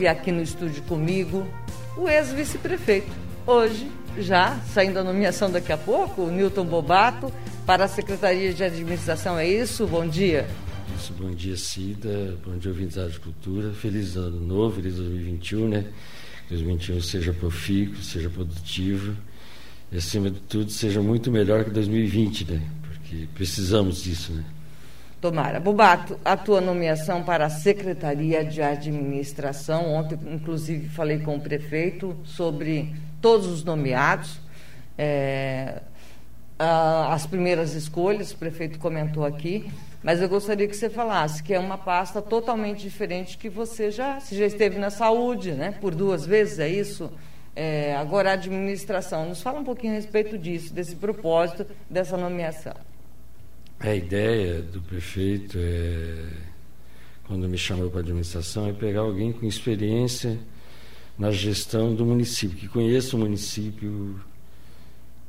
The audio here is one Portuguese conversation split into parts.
E aqui no estúdio comigo, o ex-vice-prefeito. Hoje, já saindo a nomeação daqui a pouco, o Newton Bobato para a Secretaria de Administração. É isso? Bom dia. Isso, bom dia, Cida. Bom dia, ouvintes da Cultura. Feliz ano novo, feliz 2021, né? 2021 seja profícuo, seja produtivo e, acima de tudo, seja muito melhor que 2020, né? Porque precisamos disso, né? Tomara. Bubato, a tua nomeação para a Secretaria de Administração, ontem, inclusive, falei com o prefeito sobre todos os nomeados. É, as primeiras escolhas, o prefeito comentou aqui, mas eu gostaria que você falasse que é uma pasta totalmente diferente que você já, você já esteve na saúde, né? Por duas vezes, é isso? É, agora a administração. Nos fala um pouquinho a respeito disso, desse propósito dessa nomeação. A ideia do prefeito é, quando me chamou para a administração, é pegar alguém com experiência na gestão do município, que conheça o município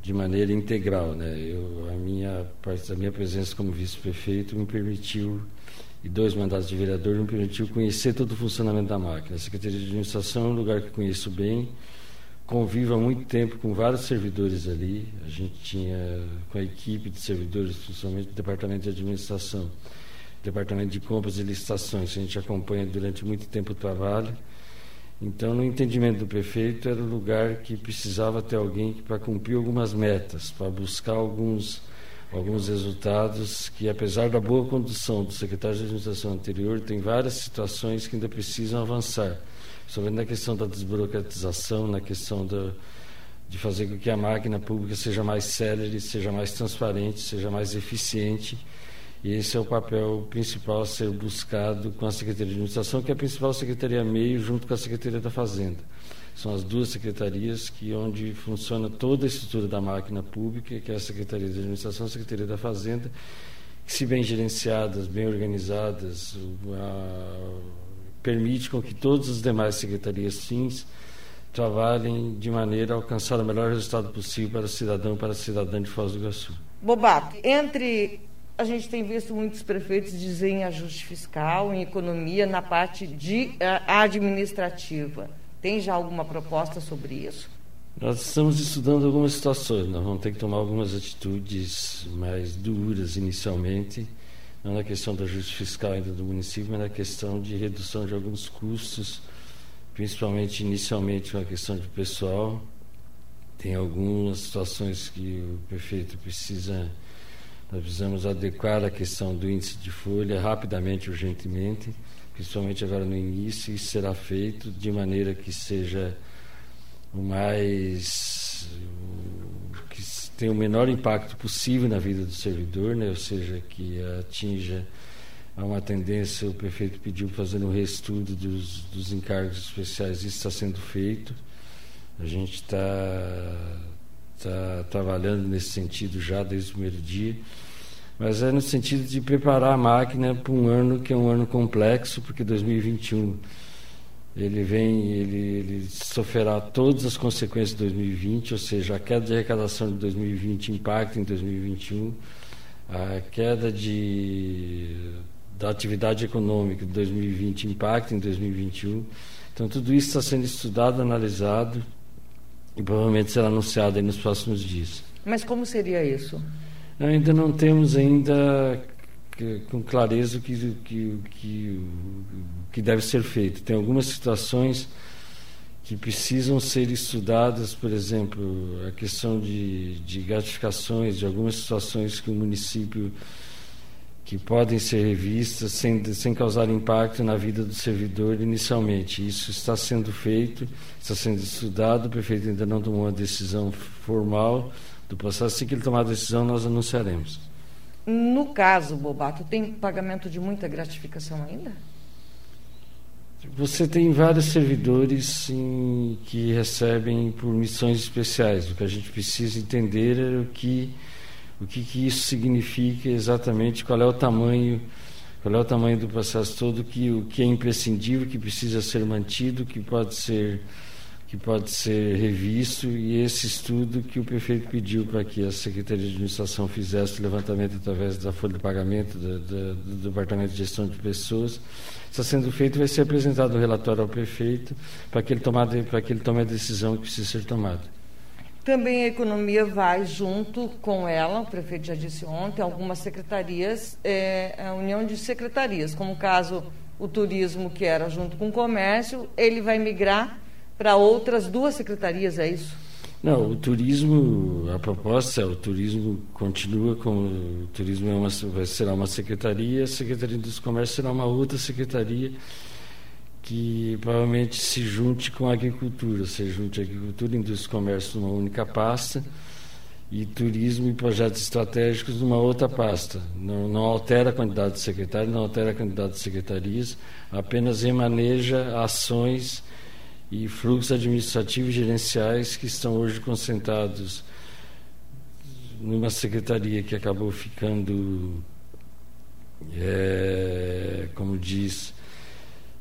de maneira integral, né? Eu, a minha da minha presença como vice-prefeito me permitiu e dois mandatos de vereador me permitiu conhecer todo o funcionamento da máquina. A Secretaria de Administração é um lugar que conheço bem convivo há muito tempo com vários servidores ali. A gente tinha com a equipe de servidores, principalmente do departamento de administração, departamento de compras e licitações. A gente acompanha durante muito tempo o trabalho. Então, no entendimento do prefeito, era o lugar que precisava ter alguém para cumprir algumas metas, para buscar alguns alguns resultados que, apesar da boa condução do secretário de administração anterior, tem várias situações que ainda precisam avançar sobre na questão da desburocratização, na questão da, de fazer com que a máquina pública seja mais célere, seja mais transparente, seja mais eficiente. E esse é o papel principal a ser buscado com a Secretaria de Administração, que é a principal secretaria meio, junto com a Secretaria da Fazenda. São as duas secretarias que onde funciona toda a estrutura da máquina pública, que é a Secretaria de Administração a Secretaria da Fazenda, que se bem gerenciadas, bem organizadas, a, permite com que todas as demais secretarias SINs trabalhem de maneira a alcançar o melhor resultado possível para o cidadão e para a cidadã de Foz do Iguaçu. Bobato, entre a gente tem visto muitos prefeitos dizer em ajuste fiscal, em economia, na parte de uh, administrativa. Tem já alguma proposta sobre isso? Nós estamos estudando algumas situações. Nós vamos ter que tomar algumas atitudes mais duras inicialmente não na questão do ajuste fiscal ainda do município, mas na questão de redução de alguns custos, principalmente inicialmente com a questão de pessoal. Tem algumas situações que o prefeito precisa, nós precisamos adequar a questão do índice de folha rapidamente, urgentemente, principalmente agora no início, e será feito de maneira que seja o mais tem o menor impacto possível na vida do servidor, né? ou seja, que atinja a uma tendência, o prefeito pediu fazer um reestudo dos, dos encargos especiais, isso está sendo feito. A gente está tá trabalhando nesse sentido já desde o primeiro dia, mas é no sentido de preparar a máquina para um ano que é um ano complexo, porque 2021 ele vem, ele, ele sofrerá todas as consequências de 2020, ou seja, a queda de arrecadação de 2020 impacta em 2021, a queda de, da atividade econômica de 2020 impacta em 2021. Então, tudo isso está sendo estudado, analisado e provavelmente será anunciado nos próximos dias. Mas como seria isso? Ainda não temos ainda que, com clareza o que, que, que, que deve ser feito. Tem algumas situações que precisam ser estudadas, por exemplo, a questão de, de gratificações, de algumas situações que o município que podem ser revistas sem, sem causar impacto na vida do servidor inicialmente. Isso está sendo feito, está sendo estudado, o prefeito ainda não tomou uma decisão formal do processo. Assim que ele tomar a decisão, nós anunciaremos. No caso, Bobato, tem pagamento de muita gratificação ainda? Você tem vários servidores sim, que recebem por missões especiais. O que a gente precisa entender é o que, o que, que isso significa exatamente, qual é o tamanho, qual é o tamanho do processo todo, que, o que é imprescindível, que precisa ser mantido, que pode ser, que pode ser revisto e esse estudo que o prefeito pediu para que a Secretaria de Administração fizesse o levantamento através da folha de pagamento do, do, do Departamento de Gestão de Pessoas está sendo feito vai ser apresentado o relatório ao prefeito para que ele tomar para que ele tome a decisão que precisa ser tomada. Também a economia vai junto com ela, o prefeito já disse ontem, algumas secretarias, é, a união de secretarias, como o caso o turismo que era junto com o comércio, ele vai migrar para outras duas secretarias, é isso? Não, o turismo, a proposta é o turismo continua com o turismo é uma, será uma secretaria, a Secretaria dos Comércios será uma outra secretaria que provavelmente se junte com a agricultura, se junte a agricultura e indústria e comércio numa única pasta e turismo e projetos estratégicos numa outra pasta. Não, não altera a quantidade de secretários, não altera a quantidade de secretarias, apenas remaneja ações e fluxos administrativos e gerenciais que estão hoje concentrados numa secretaria que acabou ficando, é, como diz,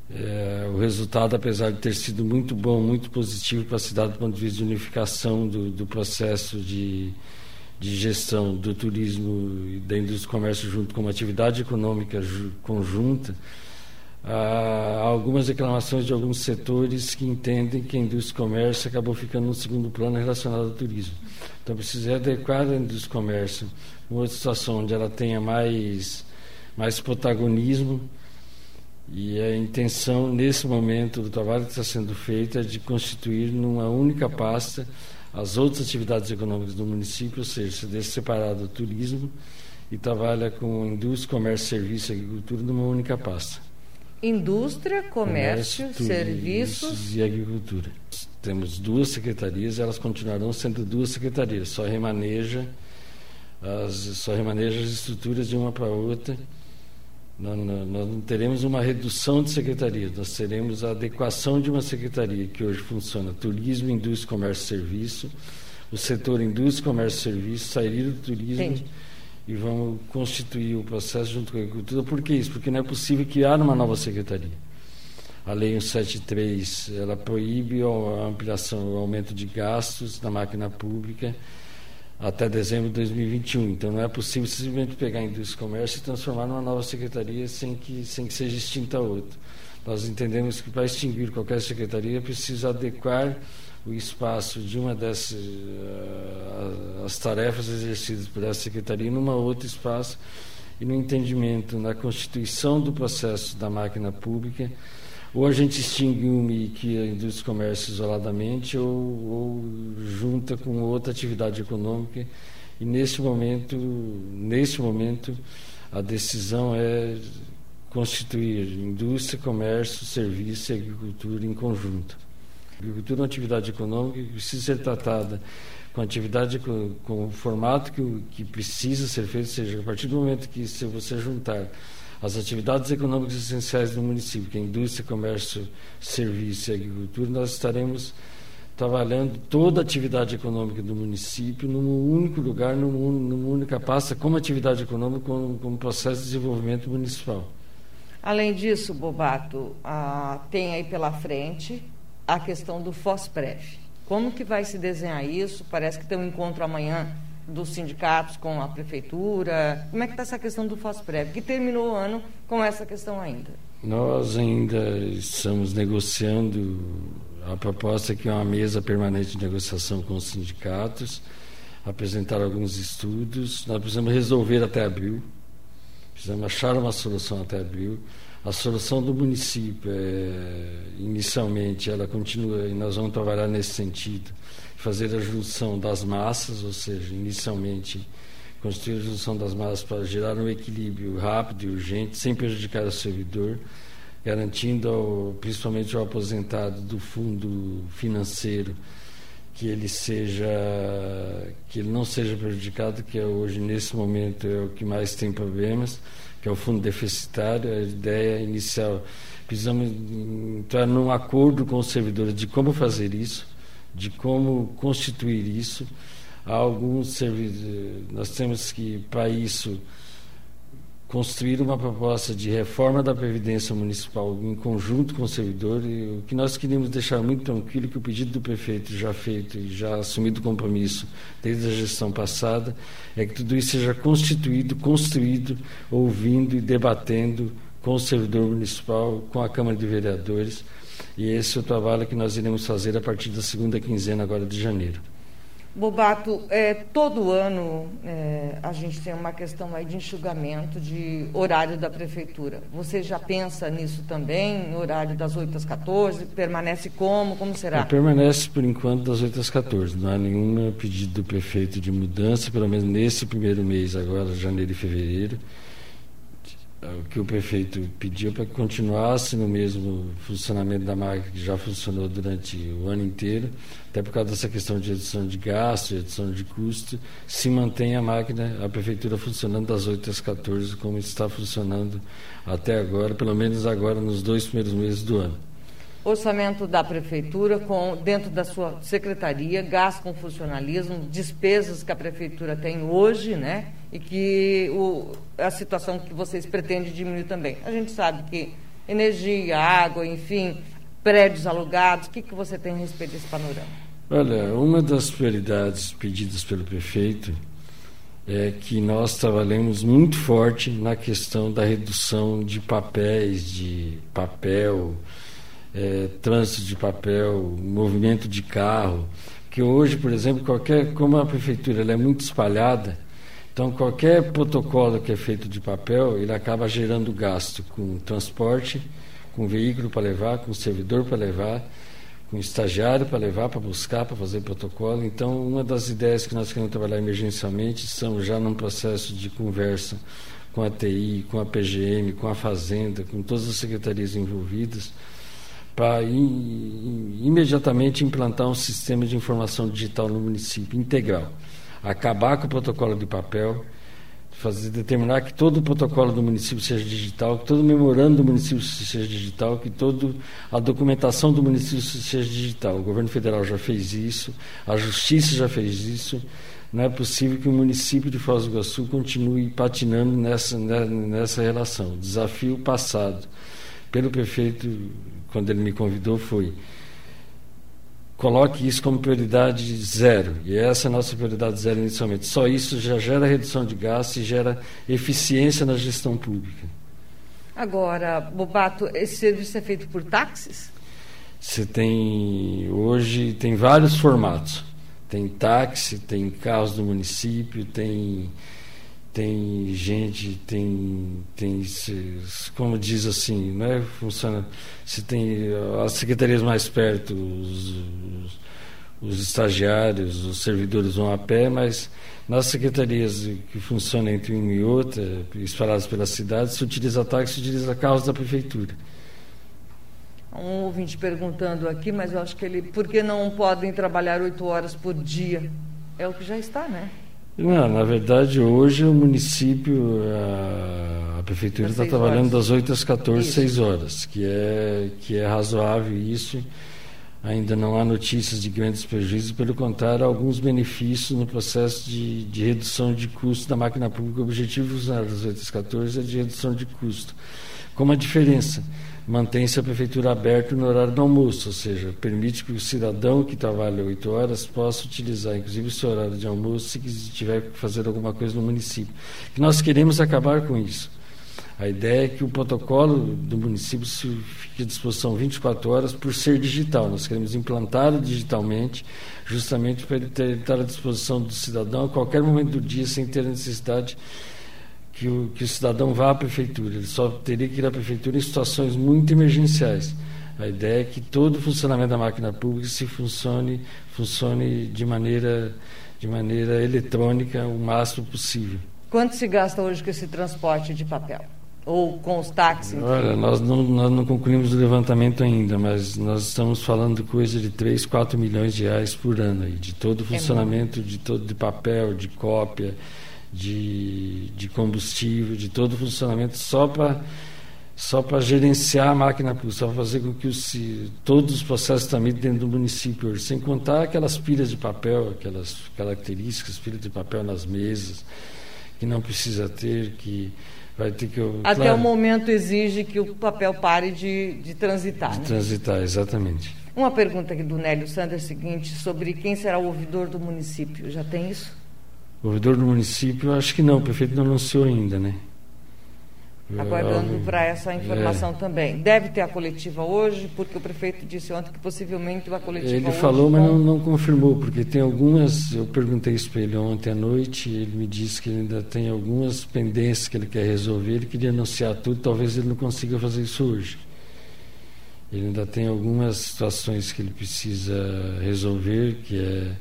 é, o resultado, apesar de ter sido muito bom, muito positivo para a cidade do ponto de vista de unificação do, do processo de, de gestão do turismo e da indústria do comércio junto com uma atividade econômica conjunta, há algumas reclamações de alguns setores que entendem que a indústria do comércio acabou ficando no segundo plano relacionado ao turismo. Então, precisa adequar a indústria do comércio uma situação onde ela tenha mais, mais protagonismo e a intenção, nesse momento, do trabalho que está sendo feito é de constituir numa única pasta as outras atividades econômicas do município, ou seja, se deixa separado o turismo e trabalha com indústria, comércio, serviço e agricultura numa única pasta. Indústria, comércio, comércio serviços e agricultura. Temos duas secretarias, elas continuarão sendo duas secretarias, só remaneja as, só remaneja as estruturas de uma para outra nós não teremos uma redução de secretarias, nós teremos a adequação de uma secretaria que hoje funciona turismo, indústria, comércio e serviço. O setor indústria, comércio e serviço sairia do turismo Entendi. E vamos constituir o processo junto com a agricultura. Por que isso? Porque não é possível criar uma nova secretaria. A Lei 173 ela proíbe a ampliação, o aumento de gastos na máquina pública até dezembro de 2021. Então não é possível simplesmente pegar a indústria e comércio e transformar numa nova secretaria sem que, sem que seja extinta a outra. Nós entendemos que para extinguir qualquer secretaria precisa adequar o espaço de uma dessas uh, as tarefas exercidas essa secretaria numa outro espaço e no entendimento na constituição do processo da máquina pública ou a gente extingue uma e que a indústria do comércio isoladamente, ou, ou junta com outra atividade econômica. E nesse momento, nesse momento, a decisão é constituir indústria, comércio, serviço e agricultura em conjunto. Agricultura é uma atividade econômica que precisa ser tratada com atividade com, com o formato que, que precisa ser feito, ou seja, a partir do momento que se você juntar as atividades econômicas essenciais do município, que é indústria, comércio, serviço e agricultura, nós estaremos trabalhando toda a atividade econômica do município num único lugar, num, numa única pasta, como atividade econômica, como, como processo de desenvolvimento municipal. Além disso, Bobato, ah, tem aí pela frente a questão do FOSPREV. Como que vai se desenhar isso? Parece que tem um encontro amanhã dos sindicatos com a prefeitura? Como é que está essa questão do FOSPREV, que terminou o ano com essa questão ainda? Nós ainda estamos negociando a proposta que é uma mesa permanente de negociação com os sindicatos, apresentar alguns estudos. Nós precisamos resolver até abril, precisamos achar uma solução até abril. A solução do município, é, inicialmente, ela continua, e nós vamos trabalhar nesse sentido, fazer a junção das massas, ou seja, inicialmente construir a junção das massas para gerar um equilíbrio rápido e urgente, sem prejudicar o servidor, garantindo ao, principalmente ao aposentado do fundo financeiro que ele seja que ele não seja prejudicado, que é hoje nesse momento é o que mais tem problemas, que é o fundo deficitário, a ideia inicial precisamos entrar num acordo com os servidores de como fazer isso de como constituir isso. Há alguns serviços, nós temos que, para isso, construir uma proposta de reforma da Previdência Municipal em conjunto com o servidor. E o que nós queríamos deixar muito tranquilo que o pedido do prefeito já feito e já assumido o compromisso desde a gestão passada é que tudo isso seja constituído, construído, ouvindo e debatendo com o servidor municipal, com a Câmara de Vereadores. E esse é o trabalho que nós iremos fazer a partir da segunda quinzena agora de janeiro. Bobato, é, todo ano é, a gente tem uma questão aí de enxugamento de horário da prefeitura. Você já pensa nisso também, horário das 8 às 14? Permanece como? Como será? É, permanece por enquanto das 8 às 14. Não há nenhum pedido do prefeito de mudança, pelo menos nesse primeiro mês, agora, janeiro e fevereiro o que o prefeito pediu para que continuasse no mesmo funcionamento da máquina que já funcionou durante o ano inteiro, até por causa dessa questão de redução de gasto, redução de custo, se mantém a máquina, a prefeitura funcionando das 8 às 14, como está funcionando até agora, pelo menos agora nos dois primeiros meses do ano orçamento da prefeitura com dentro da sua secretaria, gasto com funcionalismo, despesas que a prefeitura tem hoje, né? E que o, a situação que vocês pretendem diminuir também. A gente sabe que energia, água, enfim, prédios alugados, o que, que você tem a respeito desse panorama? Olha, uma das prioridades pedidas pelo prefeito é que nós trabalhamos muito forte na questão da redução de papéis, de papel, é, trânsito de papel, movimento de carro, que hoje, por exemplo, qualquer, como a prefeitura é muito espalhada, então qualquer protocolo que é feito de papel, ele acaba gerando gasto com transporte, com veículo para levar, com servidor para levar, com estagiário para levar, para buscar, para fazer protocolo. Então, uma das ideias que nós queremos trabalhar emergencialmente são já num processo de conversa com a TI, com a PGM, com a Fazenda, com todas as secretarias envolvidas, para imediatamente implantar um sistema de informação digital no município integral, acabar com o protocolo de papel, fazer determinar que todo o protocolo do município seja digital, que todo o memorando do município seja digital, que toda a documentação do município seja digital. O governo federal já fez isso, a justiça já fez isso. Não é possível que o município de Foz do Iguaçu continue patinando nessa, nessa relação. Desafio passado pelo prefeito quando ele me convidou, foi coloque isso como prioridade zero. E essa é a nossa prioridade zero inicialmente. Só isso já gera redução de gastos e gera eficiência na gestão pública. Agora, Bobato, esse serviço é feito por táxis? Você tem, hoje, tem vários formatos. Tem táxi, tem carros do município, tem tem gente, tem, tem como diz assim, né? Funciona. Se tem as secretarias mais perto, os, os, os, estagiários, os servidores vão a pé, mas nas secretarias que funcionam entre uma e outra, espalhadas pela cidade, se utiliza táxi, se utiliza carros da prefeitura. Um ouvinte perguntando aqui, mas eu acho que ele, por que não podem trabalhar oito horas por dia? É o que já está, né? Não, na verdade, hoje o município, a, a prefeitura está trabalhando das 8 às 14, isso. 6 horas, que é, que é razoável isso. Ainda não há notícias de grandes prejuízos, pelo contrário, alguns benefícios no processo de, de redução de custo da máquina pública. O objetivo das 8 às 14 é de redução de custo. Com uma diferença mantém-se a prefeitura aberta no horário do almoço, ou seja, permite que o cidadão que trabalha oito horas possa utilizar, inclusive, o seu horário de almoço se tiver que fazer alguma coisa no município. E nós queremos acabar com isso. A ideia é que o protocolo do município fique à disposição 24 horas por ser digital. Nós queremos implantá-lo digitalmente, justamente para ele estar à disposição do cidadão a qualquer momento do dia, sem ter necessidade que o, que o cidadão vá à prefeitura. Ele só teria que ir à prefeitura em situações muito emergenciais. A ideia é que todo o funcionamento da máquina pública se funcione, funcione de maneira, de maneira eletrônica o máximo possível. Quanto se gasta hoje com esse transporte de papel? Ou com os táxis? Olha, nós não, nós não concluímos o levantamento ainda, mas nós estamos falando de coisa de 3, 4 milhões de reais por ano, aí, de todo o é funcionamento, é de todo de papel, de cópia, de, de combustível, de todo o funcionamento, só para só para gerenciar a máquina pública, só para fazer com que os, todos os processos tramitem dentro do município, sem contar aquelas pilhas de papel, aquelas características, pilhas de papel nas mesas, que não precisa ter, que vai ter que. Até claro, o momento exige que o papel pare de, de transitar. De né? transitar, exatamente. Uma pergunta aqui do Nélio Sanders é a seguinte, sobre quem será o ouvidor do município. Já tem isso? Ouvidor do município, acho que não, o prefeito não anunciou ainda, né? Aguardando para essa informação é. também. Deve ter a coletiva hoje, porque o prefeito disse ontem que possivelmente a coletiva Ele hoje falou, mas não, não, confirmou, porque tem algumas. Eu perguntei isso para ele ontem à noite, e ele me disse que ele ainda tem algumas pendências que ele quer resolver. Ele queria anunciar tudo, talvez ele não consiga fazer isso hoje. Ele ainda tem algumas situações que ele precisa resolver, que é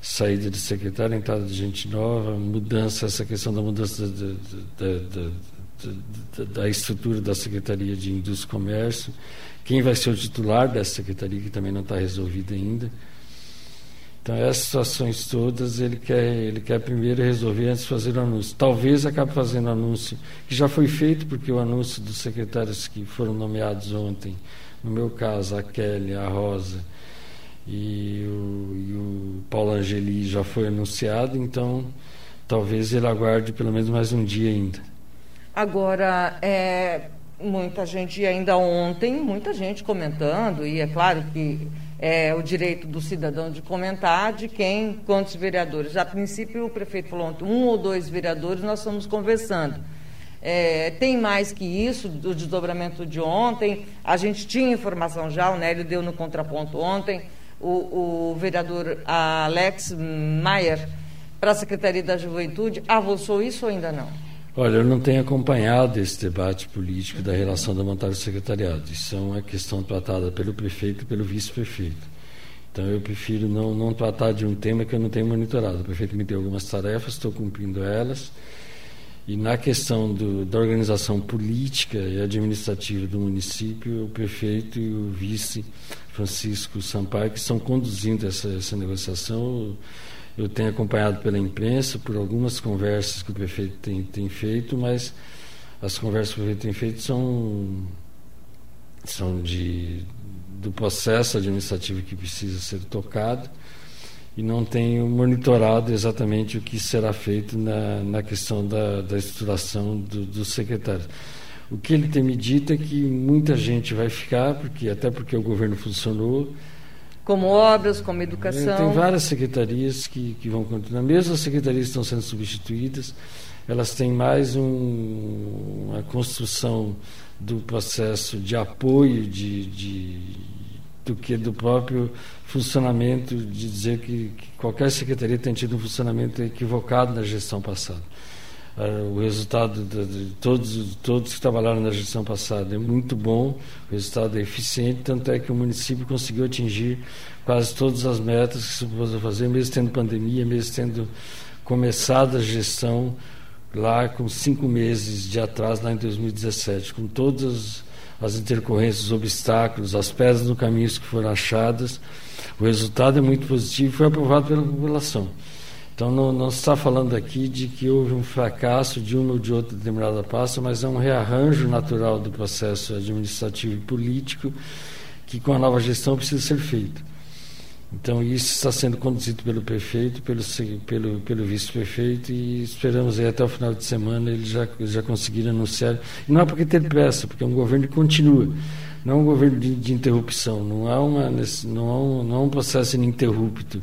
saída de secretário, entrada de gente nova, mudança, essa questão da mudança da, da, da, da, estrutura da Secretaria de Indústria e Comércio, quem vai ser o titular dessa secretaria, que também não está resolvida ainda. Então, essas situações todas ele quer, ele quer primeiro resolver antes de fazer o anúncio. Talvez acabe fazendo anúncio, que já foi feito, porque o anúncio dos secretários que foram nomeados ontem, no meu caso, a Kelly, a Rosa e Paulo Angeli já foi anunciado, então talvez ele aguarde pelo menos mais um dia ainda. Agora, é, muita gente ainda ontem, muita gente comentando, e é claro que é o direito do cidadão de comentar de quem, quantos vereadores. A princípio, o prefeito falou ontem, um ou dois vereadores, nós estamos conversando. É, tem mais que isso, do desdobramento de ontem. A gente tinha informação já, o Nélio deu no contraponto ontem. O, o vereador Alex Maier, para a Secretaria da Juventude, avançou isso ou ainda não? Olha, eu não tenho acompanhado esse debate político da relação da montagem do secretariado. Isso é uma questão tratada pelo prefeito e pelo vice-prefeito. Então eu prefiro não, não tratar de um tema que eu não tenho monitorado. O prefeito me deu algumas tarefas, estou cumprindo elas. E na questão do, da organização política e administrativa do município, o prefeito e o vice Francisco Sampaio que estão conduzindo essa, essa negociação eu tenho acompanhado pela imprensa, por algumas conversas que o prefeito tem, tem feito, mas as conversas que o prefeito tem feito são, são de, do processo administrativo que precisa ser tocado e não tenho monitorado exatamente o que será feito na, na questão da, da estruturação do, do secretário. O que ele tem me dito é que muita gente vai ficar, porque até porque o governo funcionou, como obras, como educação. Tem várias secretarias que, que vão continuar. Mesmo as secretarias estão sendo substituídas, elas têm mais um, uma construção do processo de apoio de, de, do que do próprio funcionamento, de dizer que, que qualquer secretaria tem tido um funcionamento equivocado na gestão passada. Uh, o resultado de, de, todos, todos que trabalharam na gestão passada é muito bom, o resultado é eficiente, tanto é que o município conseguiu atingir quase todas as metas que se propôs fazer, mesmo tendo pandemia, mesmo tendo começado a gestão lá com cinco meses de atraso, lá em 2017, com todas as intercorrências, os obstáculos, as pedras no caminho que foram achadas, o resultado é muito positivo e foi aprovado pela população. Então não, não está falando aqui de que houve um fracasso de uma ou de outra determinada pasta, mas é um rearranjo natural do processo administrativo e político que com a nova gestão precisa ser feito. Então isso está sendo conduzido pelo prefeito, pelo, pelo, pelo vice-prefeito e esperamos aí até o final de semana eles já, já conseguirem anunciar. E não é porque ter pressa, porque é um governo que continua. Não é um governo de, de interrupção, não há, uma, não, há um, não há um processo ininterrupto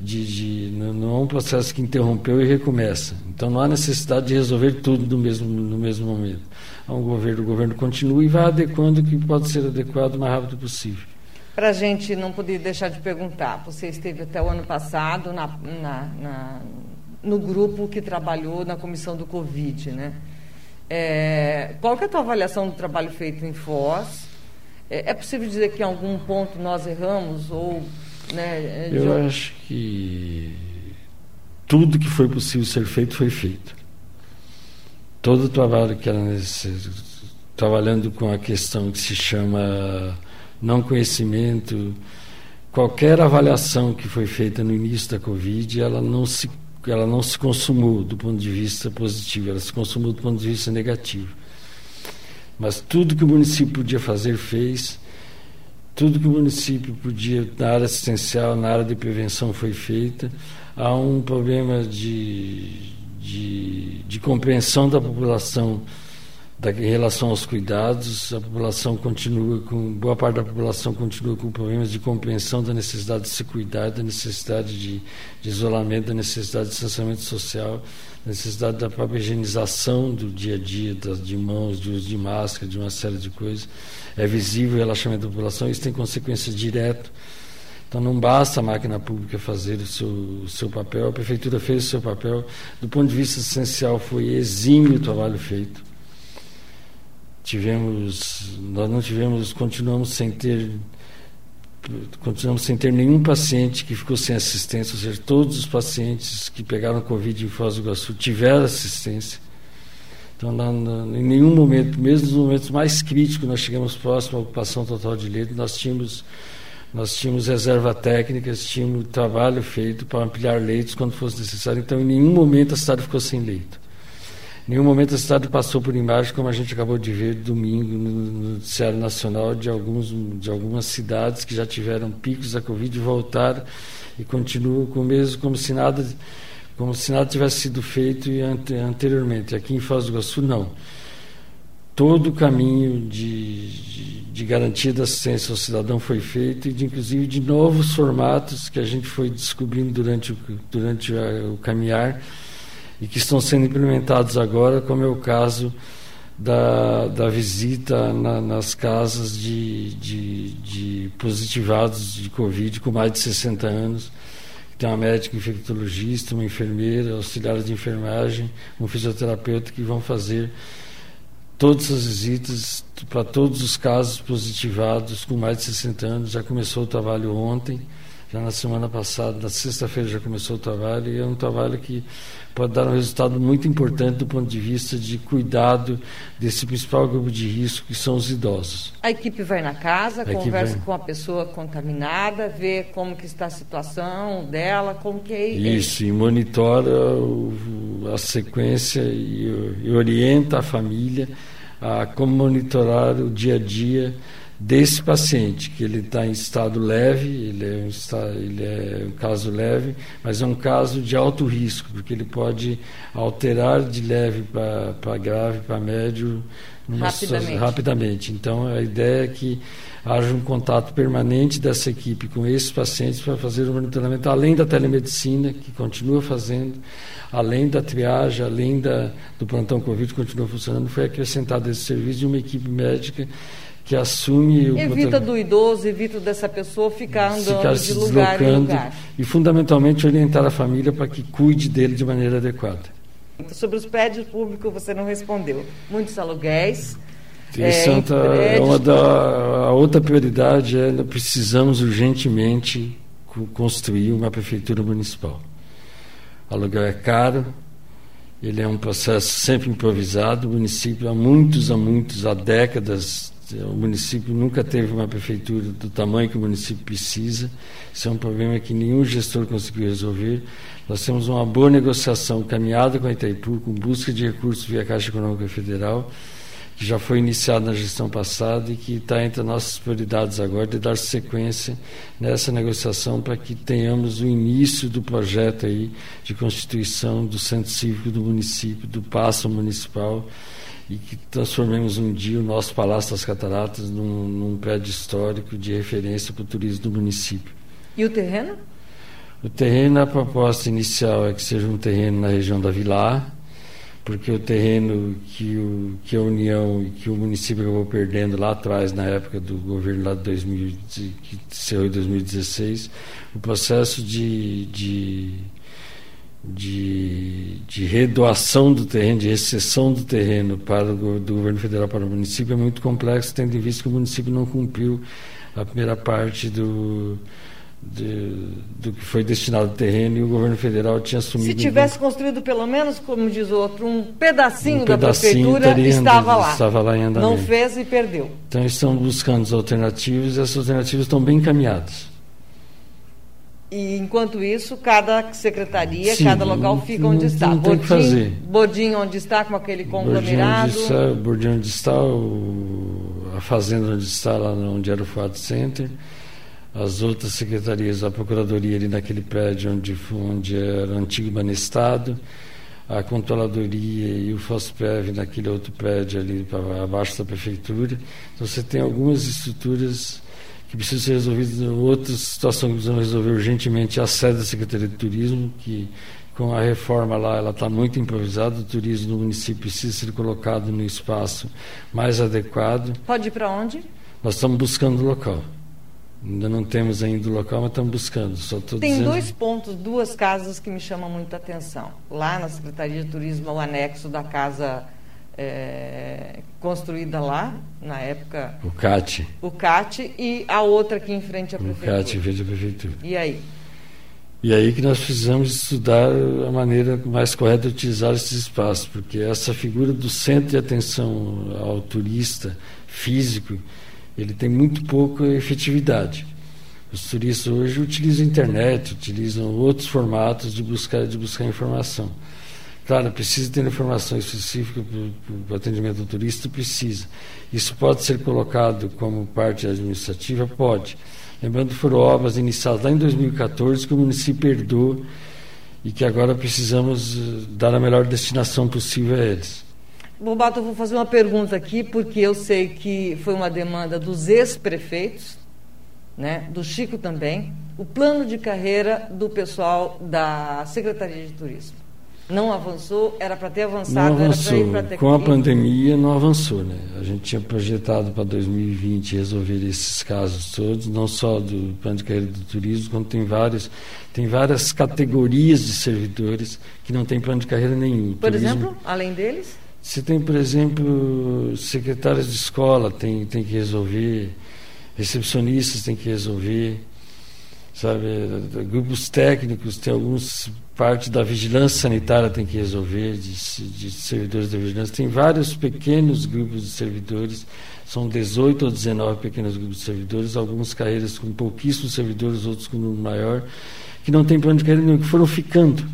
de, de, não é um processo que interrompeu e recomeça. Então não há necessidade de resolver tudo no mesmo, no mesmo momento. Há um governo, o governo continua e vai adequando o que pode ser adequado o mais rápido possível. Para a gente não poder deixar de perguntar, você esteve até o ano passado na, na, na, no grupo que trabalhou na comissão do Covid, né? É, qual que é a tua avaliação do trabalho feito em Foz? É, é possível dizer que em algum ponto nós erramos ou né, de... Eu acho que tudo que foi possível ser feito foi feito. Todo o trabalho que era necessário, trabalhando com a questão que se chama não conhecimento, qualquer avaliação que foi feita no início da Covid, ela não se ela não se consumou do ponto de vista positivo, ela se consumou do ponto de vista negativo. Mas tudo que o município podia fazer fez tudo que o município podia, na área assistencial, na área de prevenção, foi feita. Há um problema de, de, de compreensão da população em relação aos cuidados, a população continua com boa parte da população continua com problemas de compreensão da necessidade de se cuidar, da necessidade de, de isolamento, da necessidade de distanciamento social, da necessidade da própria higienização do dia a dia, das, de mãos, de uso de máscara, de uma série de coisas. É visível o relaxamento da população, isso tem consequências diretas. Então não basta a máquina pública fazer o seu, o seu papel, a prefeitura fez o seu papel. Do ponto de vista essencial, foi exímio o trabalho feito tivemos, nós não tivemos, continuamos sem ter continuamos sem ter nenhum paciente que ficou sem assistência, ou seja, todos os pacientes que pegaram Covid em Foz do Iguaçu tiveram assistência. Então, na, em nenhum momento, mesmo nos momentos mais críticos, nós chegamos próximo à ocupação total de leito, nós tínhamos, nós tínhamos reserva técnica, tínhamos trabalho feito para ampliar leitos quando fosse necessário. Então, em nenhum momento a cidade ficou sem leito. Nenhum momento a cidade passou por imagem, como a gente acabou de ver domingo no Noticiário Nacional, de, alguns, de algumas cidades que já tiveram picos da Covid voltaram e continuam com o mesmo, como se nada, como se nada tivesse sido feito anteriormente. Aqui em Foz do Iguaçu, não. Todo o caminho de, de, de garantia da assistência ao cidadão foi feito, e de, inclusive de novos formatos que a gente foi descobrindo durante o, durante o caminhar e que estão sendo implementados agora, como é o caso da, da visita na, nas casas de, de, de, positivados de Covid com mais de 60 anos. Tem uma médica infectologista, uma enfermeira, auxiliar de enfermagem, um fisioterapeuta que vão fazer todas as visitas para todos os casos positivados com mais de 60 anos. Já começou o trabalho ontem, já na semana passada, na sexta-feira já começou o trabalho, e é um trabalho que pode dar um resultado muito importante do ponto de vista de cuidado desse principal grupo de risco, que são os idosos. A equipe vai na casa, a conversa com a pessoa contaminada, vê como que está a situação dela, como que é... Isso, e monitora o, a sequência e, e orienta a família a como monitorar o dia a dia desse paciente, que ele está em estado leve, ele é, um estado, ele é um caso leve, mas é um caso de alto risco, porque ele pode alterar de leve para grave, para médio, rapidamente. rapidamente. Então, a ideia é que haja um contato permanente dessa equipe com esses pacientes para fazer o monitoramento, além da telemedicina, que continua fazendo, além da triagem, além da, do plantão Covid, que continua funcionando, foi acrescentado esse serviço de uma equipe médica que assume o evita do idoso, evita dessa pessoa ficar andando ficar de lugar em lugar e fundamentalmente orientar a família para que cuide dele de maneira adequada. Sobre os prédios públicos você não respondeu. Muitos aluguéis. É, Santa, é uma da a outra prioridade é precisamos urgentemente construir uma prefeitura municipal. O aluguel é caro, ele é um processo sempre improvisado. O município há muitos, há muitos, há décadas o município nunca teve uma prefeitura do tamanho que o município precisa. Isso é um problema que nenhum gestor conseguiu resolver. Nós temos uma boa negociação caminhada com a Itaipu, com busca de recursos via Caixa Econômica Federal, que já foi iniciada na gestão passada e que está entre as nossas prioridades agora de dar sequência nessa negociação para que tenhamos o início do projeto aí de constituição do centro cívico do município, do passo municipal e que transformemos um dia o nosso Palácio das Cataratas num, num prédio histórico de referência para o turismo do município. E o terreno? O terreno, a proposta inicial é que seja um terreno na região da Vilar, porque o terreno que, o, que a União e que o município acabou perdendo lá atrás, na época do governo lá de 2000, que encerrou em 2016, o processo de, de de, de redoação do terreno, de recessão do terreno para o, do governo federal para o município é muito complexo, tendo em vista que o município não cumpriu a primeira parte do, de, do que foi destinado ao terreno e o governo federal tinha assumido. Se tivesse um, construído pelo menos, como diz o outro, um pedacinho, um da prefeitura, estava lá. Estava lá em andamento. Não fez e perdeu. Então estão buscando as alternativas e essas alternativas estão bem encaminhadas. E enquanto isso, cada secretaria, Sim, cada local fica onde está. Não tem que fazer. Bordinho onde está, com aquele conglomerado. Bordinho onde está, onde está o, a fazenda onde está, lá onde era o Fat Center. As outras secretarias, a procuradoria ali naquele prédio onde, onde era o antigo Banestado. a controladoria e o FOSPEV naquele outro prédio ali abaixo da prefeitura. Então você tem algumas estruturas que precisam ser resolvidas, outras situações que precisam resolver urgentemente a sede da Secretaria de Turismo, que com a reforma lá ela está muito improvisada, o turismo no município precisa ser colocado no espaço mais adequado. Pode ir para onde? Nós estamos buscando o local. Ainda não temos ainda o local, mas estamos buscando. Só Tem dizendo... dois pontos, duas casas que me chamam muita atenção. Lá na Secretaria de Turismo, o anexo da casa é, construída lá, na época. O CAT. O CAT e a outra aqui em frente à prefeitura. O CAT em frente à prefeitura. E aí? E aí que nós precisamos estudar a maneira mais correta de utilizar esses espaços, porque essa figura do centro de atenção ao turista físico ele tem muito pouca efetividade. Os turistas hoje utilizam a internet, utilizam outros formatos de buscar, de buscar informação. Claro, precisa ter informação específica para o atendimento do turista? Precisa. Isso pode ser colocado como parte administrativa? Pode. Lembrando que foram obras iniciadas lá em 2014 que o município herdou e que agora precisamos eh, dar a melhor destinação possível a eles. Bobato, eu vou fazer uma pergunta aqui, porque eu sei que foi uma demanda dos ex-prefeitos, né, do Chico também, o plano de carreira do pessoal da Secretaria de Turismo. Não avançou, era para ter avançado, não avançou. para Com a pandemia não avançou, né? A gente tinha projetado para 2020 resolver esses casos todos, não só do plano de carreira do turismo, como tem vários, tem várias categorias de servidores que não têm plano de carreira nenhum. Por turismo, exemplo, além deles? Você tem, por exemplo, secretários de escola tem, tem que resolver, recepcionistas tem que resolver, sabe, grupos técnicos, tem alguns, parte da vigilância sanitária tem que resolver, de, de servidores da vigilância, tem vários pequenos grupos de servidores, são 18 ou 19 pequenos grupos de servidores, algumas carreiras com pouquíssimos servidores, outros com um número maior, que não tem plano de carreira nenhum, que foram ficando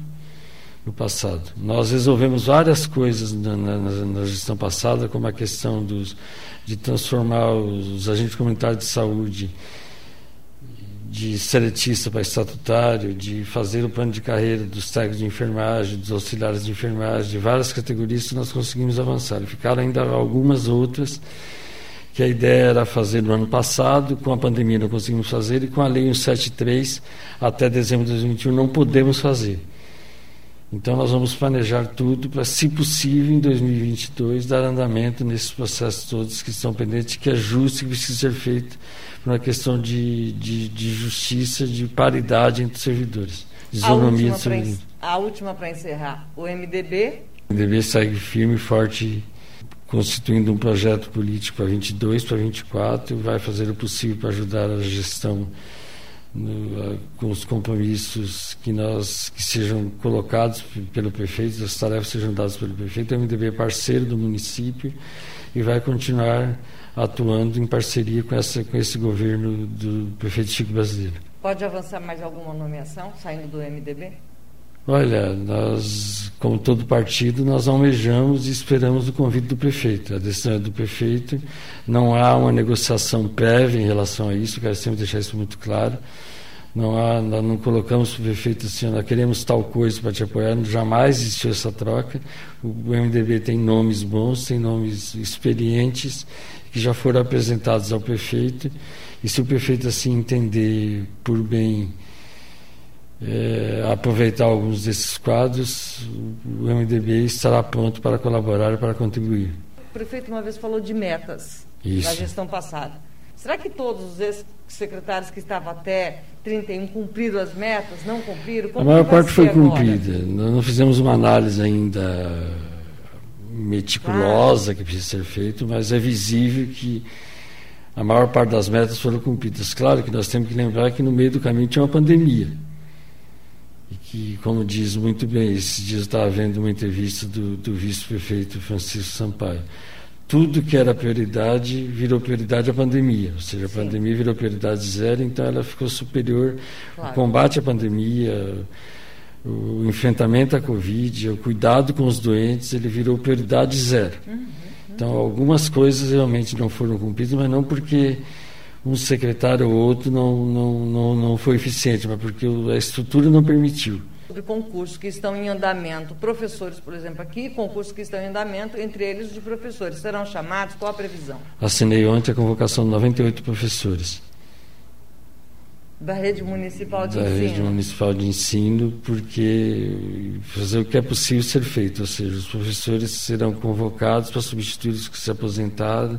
no passado. Nós resolvemos várias coisas na, na, na, gestão passada, como a questão dos, de transformar os, os agentes comunitários de saúde de seletista para estatutário, de fazer o plano de carreira dos técnicos de enfermagem, dos auxiliares de enfermagem, de várias categorias nós conseguimos avançar. Ficaram ainda algumas outras que a ideia era fazer no ano passado, com a pandemia não conseguimos fazer, e com a Lei 173, até dezembro de 2021, não podemos fazer. Então, nós vamos planejar tudo para, se possível, em 2022, dar andamento nesses processos todos que estão pendentes, que é justo e que precisa ser feito por uma questão de, de, de justiça, de paridade entre os servidores, de isonomia dos servidores. A última para encerrar, o MDB? O MDB segue firme e forte, constituindo um projeto político para 22, para 24, e vai fazer o possível para ajudar a gestão com os compromissos que nós que sejam colocados pelo prefeito, as tarefas sejam dadas pelo prefeito. O MDB é parceiro do município e vai continuar atuando em parceria com, essa, com esse governo do prefeito Chico Brasileiro. Pode avançar mais alguma nomeação saindo do MDB? Olha, nós, como todo partido, nós almejamos e esperamos o convite do prefeito. A decisão é do prefeito. Não há uma negociação prévia em relação a isso, quero sempre deixar isso muito claro. Não há, nós não colocamos para o prefeito assim, nós queremos tal coisa para te apoiar, jamais existiu essa troca. O MDB tem nomes bons, tem nomes experientes, que já foram apresentados ao prefeito. E se o prefeito assim entender por bem é, aproveitar alguns desses quadros, o MDB estará pronto para colaborar e para contribuir. O prefeito uma vez falou de metas Isso. na gestão passada. Será que todos os ex-secretários que estavam até 31 cumpriram as metas, não cumpriram? Como a maior parte foi agora? cumprida. Nós não fizemos uma análise ainda meticulosa que precisa ser feita, mas é visível que a maior parte das metas foram cumpridas. Claro que nós temos que lembrar que no meio do caminho tinha uma pandemia que, como diz muito bem, esses dias estava vendo uma entrevista do, do vice-prefeito Francisco Sampaio. Tudo que era prioridade virou prioridade à pandemia, ou seja, a Sim. pandemia virou prioridade zero, então ela ficou superior. Claro. O combate à pandemia, o enfrentamento à Covid, o cuidado com os doentes, ele virou prioridade zero. Uhum, uhum. Então, algumas coisas realmente não foram cumpridas, mas não porque um secretário ou outro não, não, não, não foi eficiente, mas porque a estrutura não permitiu. sobre concursos que estão em andamento, professores, por exemplo, aqui, concursos que estão em andamento, entre eles de professores. Serão chamados? Qual a previsão? Assinei ontem a convocação de 98 professores. Da rede municipal de da ensino. Da rede municipal de ensino, porque fazer o que é possível ser feito, ou seja, os professores serão convocados para substituir os que se aposentaram,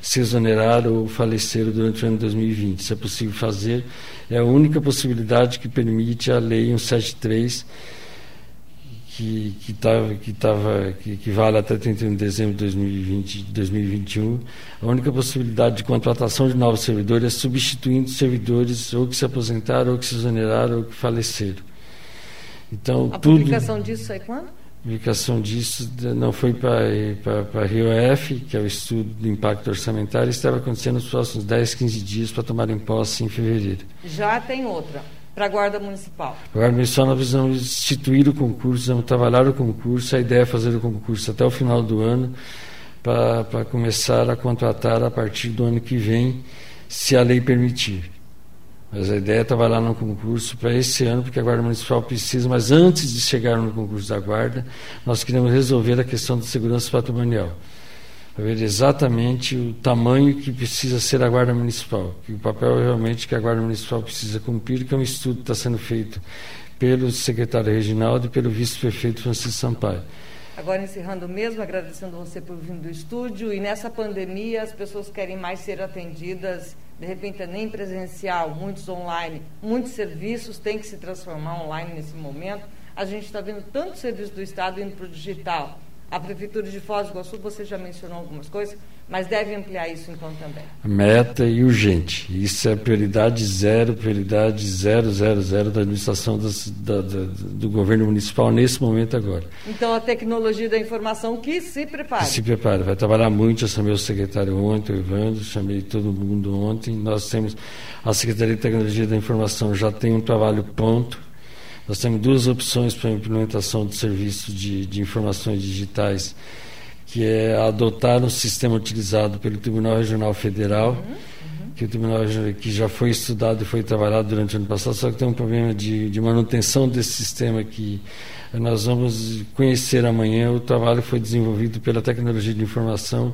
se exoneraram ou faleceram durante o ano de 2020. Se é possível fazer, é a única possibilidade que permite a Lei 173 que que tava, que, tava, que, que vale até 31 de dezembro de 2020, 2021, a única possibilidade de contratação de novos servidores é substituindo servidores ou que se aposentaram, ou que se exoneraram, ou que faleceram. Então, a tudo, publicação disso é quando? A publicação disso não foi para a RIOF, que é o estudo do impacto orçamentário, estava acontecendo nos próximos 10, 15 dias para tomarem posse em fevereiro. Já tem outra para a Guarda Municipal? A Guarda Municipal nós vamos instituir o concurso, vamos trabalhar o concurso. A ideia é fazer o concurso até o final do ano para começar a contratar a partir do ano que vem, se a lei permitir. Mas a ideia é trabalhar no concurso para esse ano, porque a Guarda Municipal precisa, mas antes de chegar no concurso da Guarda, nós queremos resolver a questão da segurança patrimonial para ver exatamente o tamanho que precisa ser a Guarda Municipal, que o papel realmente que a Guarda Municipal precisa cumprir, que é um estudo que está sendo feito pelo secretário Reginaldo e pelo vice-prefeito Francisco Sampaio. Agora, encerrando mesmo, agradecendo você por vir do estúdio. E nessa pandemia, as pessoas querem mais ser atendidas, de repente, nem presencial, muitos online, muitos serviços têm que se transformar online nesse momento. A gente está vendo tanto serviço do Estado indo para o digital. A Prefeitura de Foz do Iguaçu, você já mencionou algumas coisas, mas deve ampliar isso então também. Meta e urgente. Isso é prioridade zero, prioridade zero, zero, zero da administração das, da, da, do governo municipal nesse momento agora. Então a tecnologia da informação que se prepare. Que se prepare. Vai trabalhar muito. Eu chamei o secretário ontem, o Evandro, chamei todo mundo ontem. Nós temos a Secretaria de Tecnologia da Informação já tem um trabalho pronto nós temos duas opções para a implementação do serviço de, de informações digitais, que é adotar um sistema utilizado pelo Tribunal Regional Federal, uhum, uhum. que o Tribunal que já foi estudado e foi trabalhado durante o ano passado, só que tem um problema de, de manutenção desse sistema que nós vamos conhecer amanhã. O trabalho foi desenvolvido pela tecnologia de informação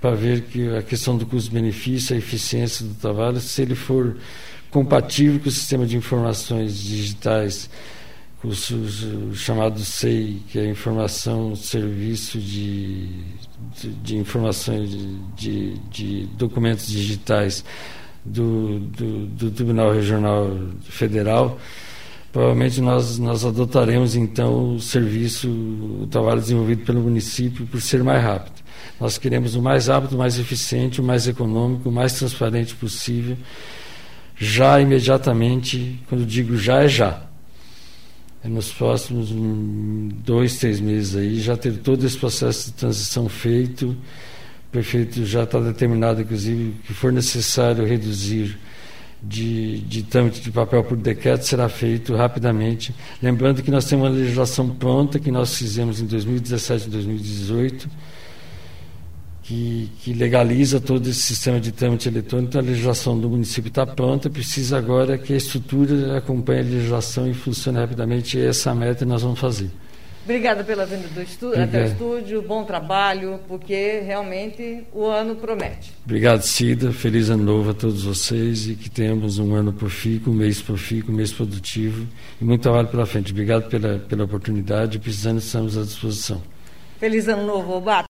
para ver que a questão do custo-benefício, a eficiência do trabalho, se ele for compatível com o sistema de informações digitais, o, o, o chamado SEI, que é informação, serviço de, de, de informações de, de, documentos digitais do, do, do, Tribunal Regional Federal, provavelmente nós, nós adotaremos então o serviço, o trabalho desenvolvido pelo município por ser mais rápido. Nós queremos o mais rápido, o mais eficiente, o mais econômico, o mais transparente possível já imediatamente, quando digo já, é já. É nos próximos dois, três meses aí, já ter todo esse processo de transição feito. O prefeito já está determinado, inclusive, que for necessário reduzir de, de trâmite de papel por decreto será feito rapidamente. Lembrando que nós temos uma legislação pronta que nós fizemos em 2017 e 2018 que, que, legaliza todo esse sistema de trâmite eletrônico. Então, a legislação do município está pronta, precisa agora que a estrutura acompanhe a legislação e funcione rapidamente. E essa meta nós vamos fazer. Obrigada pela vinda do estúdio, até o estúdio, bom trabalho, porque realmente o ano promete. Obrigado, Cida. Feliz ano novo a todos vocês e que tenhamos um ano profícuo, um mês profícuo, um mês produtivo e muito trabalho pela frente. Obrigado pela, pela oportunidade. Precisando, estamos à disposição. Feliz ano novo, Obato.